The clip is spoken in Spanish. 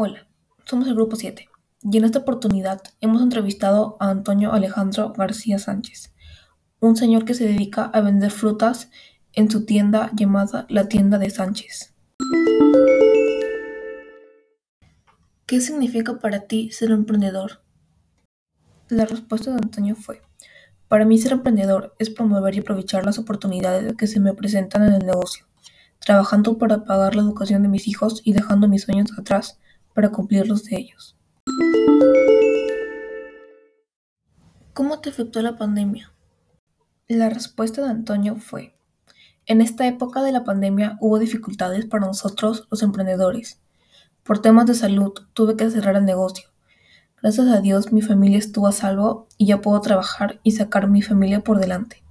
Hola, somos el Grupo 7 y en esta oportunidad hemos entrevistado a Antonio Alejandro García Sánchez, un señor que se dedica a vender frutas en su tienda llamada La Tienda de Sánchez. ¿Qué significa para ti ser emprendedor? La respuesta de Antonio fue, para mí ser emprendedor es promover y aprovechar las oportunidades que se me presentan en el negocio, trabajando para pagar la educación de mis hijos y dejando mis sueños atrás para cumplirlos de ellos. ¿Cómo te afectó la pandemia? La respuesta de Antonio fue, en esta época de la pandemia hubo dificultades para nosotros los emprendedores. Por temas de salud tuve que cerrar el negocio. Gracias a Dios mi familia estuvo a salvo y ya puedo trabajar y sacar mi familia por delante.